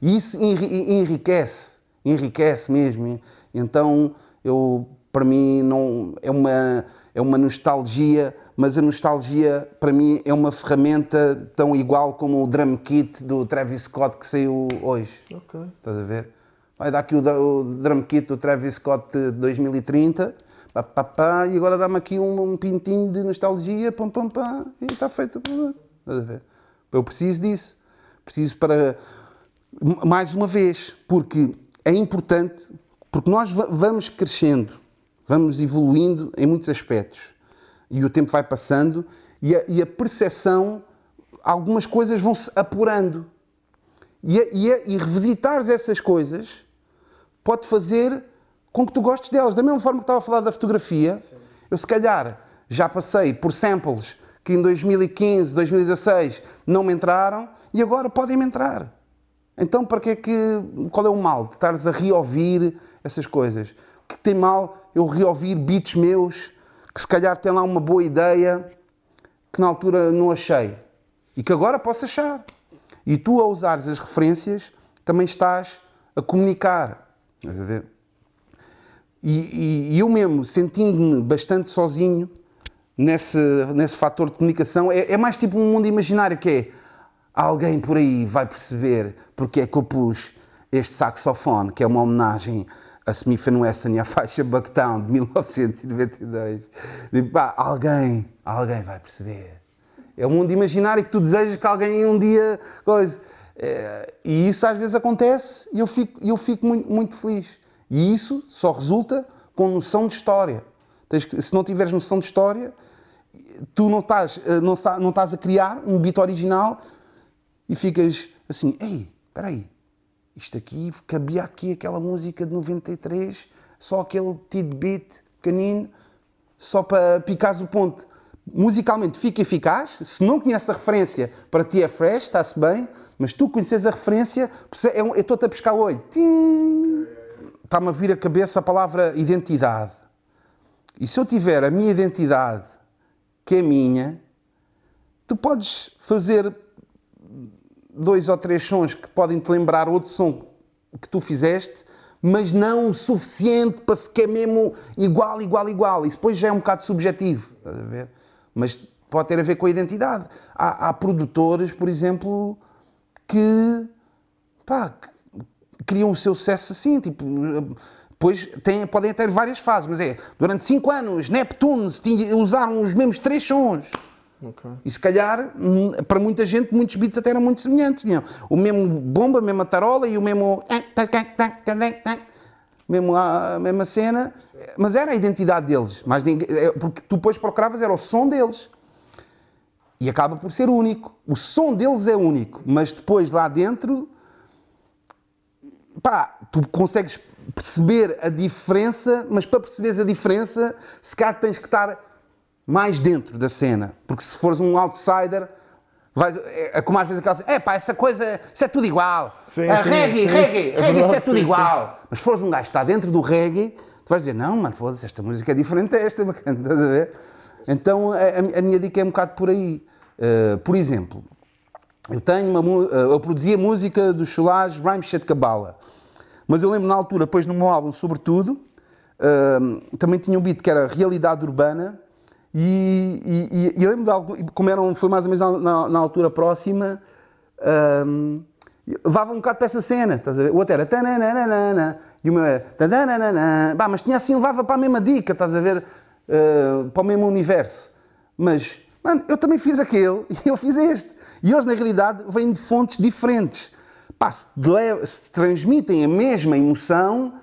E isso enri- enriquece, enriquece mesmo. Então, eu, para mim, não, é, uma, é uma nostalgia, mas a nostalgia, para mim, é uma ferramenta tão igual como o drum kit do Travis Scott que saiu hoje. Ok. Estás a ver? Vai dar aqui o, o drum kit do Travis Scott de 2030, pá, pá, pá, e agora dá-me aqui um, um pintinho de nostalgia, pam, pam, pam, e está feito. Estás a ver? Eu preciso disso. Preciso para. Mais uma vez, porque é importante, porque nós va- vamos crescendo, vamos evoluindo em muitos aspectos. E o tempo vai passando e a, e a percepção, algumas coisas vão se apurando. E, a- e, a- e revisitares essas coisas pode fazer com que tu gostes delas. Da mesma forma que estava a falar da fotografia, eu se calhar já passei por samples que em 2015, 2016 não me entraram e agora podem me entrar. Então, para que é que. Qual é o mal de estares a reouvir essas coisas? Que tem mal eu reouvir beats meus que se calhar têm lá uma boa ideia que na altura não achei e que agora posso achar. E tu, a usares as referências, também estás a comunicar. Estás a ver? E, e- e eu mesmo, sentindo-me bastante sozinho nesse, nesse fator de comunicação, é, é mais tipo um mundo imaginário que é alguém por aí vai perceber porque é que eu pus este saxofone, que é uma homenagem a Smith Wesson e à faixa Bucktown de 1992. Digo, pá, alguém, alguém vai perceber. É um mundo imaginário que tu desejas que alguém um dia. Coisa. É, e isso às vezes acontece e eu fico, eu fico muito, muito feliz. E isso só resulta com noção de história. Se não tiveres noção de história, tu não estás, eh, não, não estás a criar um beat original e ficas assim: ei, espera aí, isto aqui cabia aqui aquela música de 93, só aquele tidbit pequenino, só para picares o ponto. musicalmente fica eficaz. Se não conheces a referência, para ti é fresh, está-se bem, mas tu conheces a referência, é eu estou-te a pescar o olho. Está-me a vir a cabeça a palavra identidade. E se eu tiver a minha identidade, que é minha, tu podes fazer dois ou três sons que podem te lembrar outro som que tu fizeste, mas não o suficiente para se que é mesmo igual, igual, igual. Isso depois já é um bocado subjetivo, estás a ver? Mas pode ter a ver com a identidade. Há, há produtores, por exemplo, que pá, que criam o seu sucesso assim, tipo. Depois têm, podem ter várias fases, mas é durante 5 anos, Neptunes usaram os mesmos três sons. Ok. E se calhar, para muita gente, muitos beats até eram muito semelhantes. Tinham o mesmo bomba, a mesma tarola e o mesmo. Mesmo a, a mesma cena, mas era a identidade deles. Mas ninguém- é, porque tu depois procuravas, era o som deles. E acaba por ser único. O som deles é único, mas depois lá dentro, pá, tu consegues perceber a diferença, mas para perceberes a diferença, se calhar tens que estar mais dentro da cena. Porque se fores um outsider, vai, é, é como às vezes aquela é pá, essa coisa, isso é tudo igual. Sim, É, sim, reggae, sim, reggae, é reggae, isso é tudo igual. Mas se fores um gajo que está dentro do reggae, tu vais dizer, não, mano, foda-se, esta música é diferente desta, bacana, estás a ver? Então a, a- minha dica é um bocado por aí. Uh, por exemplo, eu tenho uma, uh, eu produzia música dos Chulares Rhyme Shit Cabala. Mas eu lembro na altura, depois no meu álbum, sobretudo, uh, também tinha um beat que era Realidade Urbana. E, e- e- eu lembro como foi mais ou menos na, na- na altura próxima, um, levava um bocado para essa cena. Estás a ver? O outro era tananana, e o meu era. Bah, mas tinha assim, levava para a mesma dica, estás a ver? Uh, para o mesmo universo. Mas, mano, eu também fiz aquele e eu fiz este. E eles, na realidade, vêm de fontes diferentes. Pá, se, se te transmitem a mesma emoção,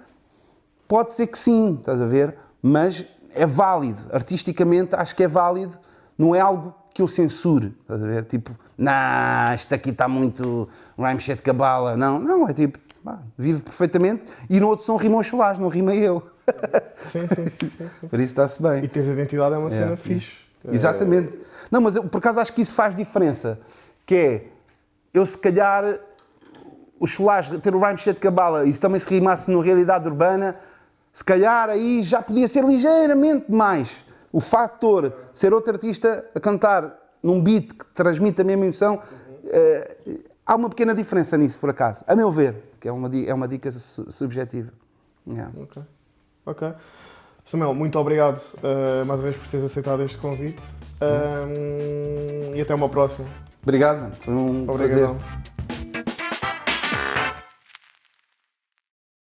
pode ser que sim, estás a ver? Mas é válido. Artisticamente, acho que é válido. Não é algo que eu censure, estás a ver? Tipo, nah, isto aqui está muito rhyme shit de cabala. Não, não, é tipo, pá, vive perfeitamente. E no outro som rima o Cholás, não rima eu. Sim, sim, sim. Por isso está-se bem. E teres identidade é uma cena É. fixe. Exatamente. Não, mas eu, por acaso acho que isso faz diferença. Que é, eu se calhar, o Cholás ter o rhyme de cabala se também se rimasse na realidade urbana, se calhar aí já podia ser ligeiramente mais. O fator ser outro artista a cantar num beat que transmite a mesma emoção, eh, há uma pequena diferença nisso, por acaso. A meu ver, que é uma, é uma dica su- subjetiva. Yeah. Ok. Ok. Samuel, muito obrigado uh, mais uma vez por teres aceitado este convite. Um, e até uma próxima. Obrigado, foi um prazer. Obrigadão.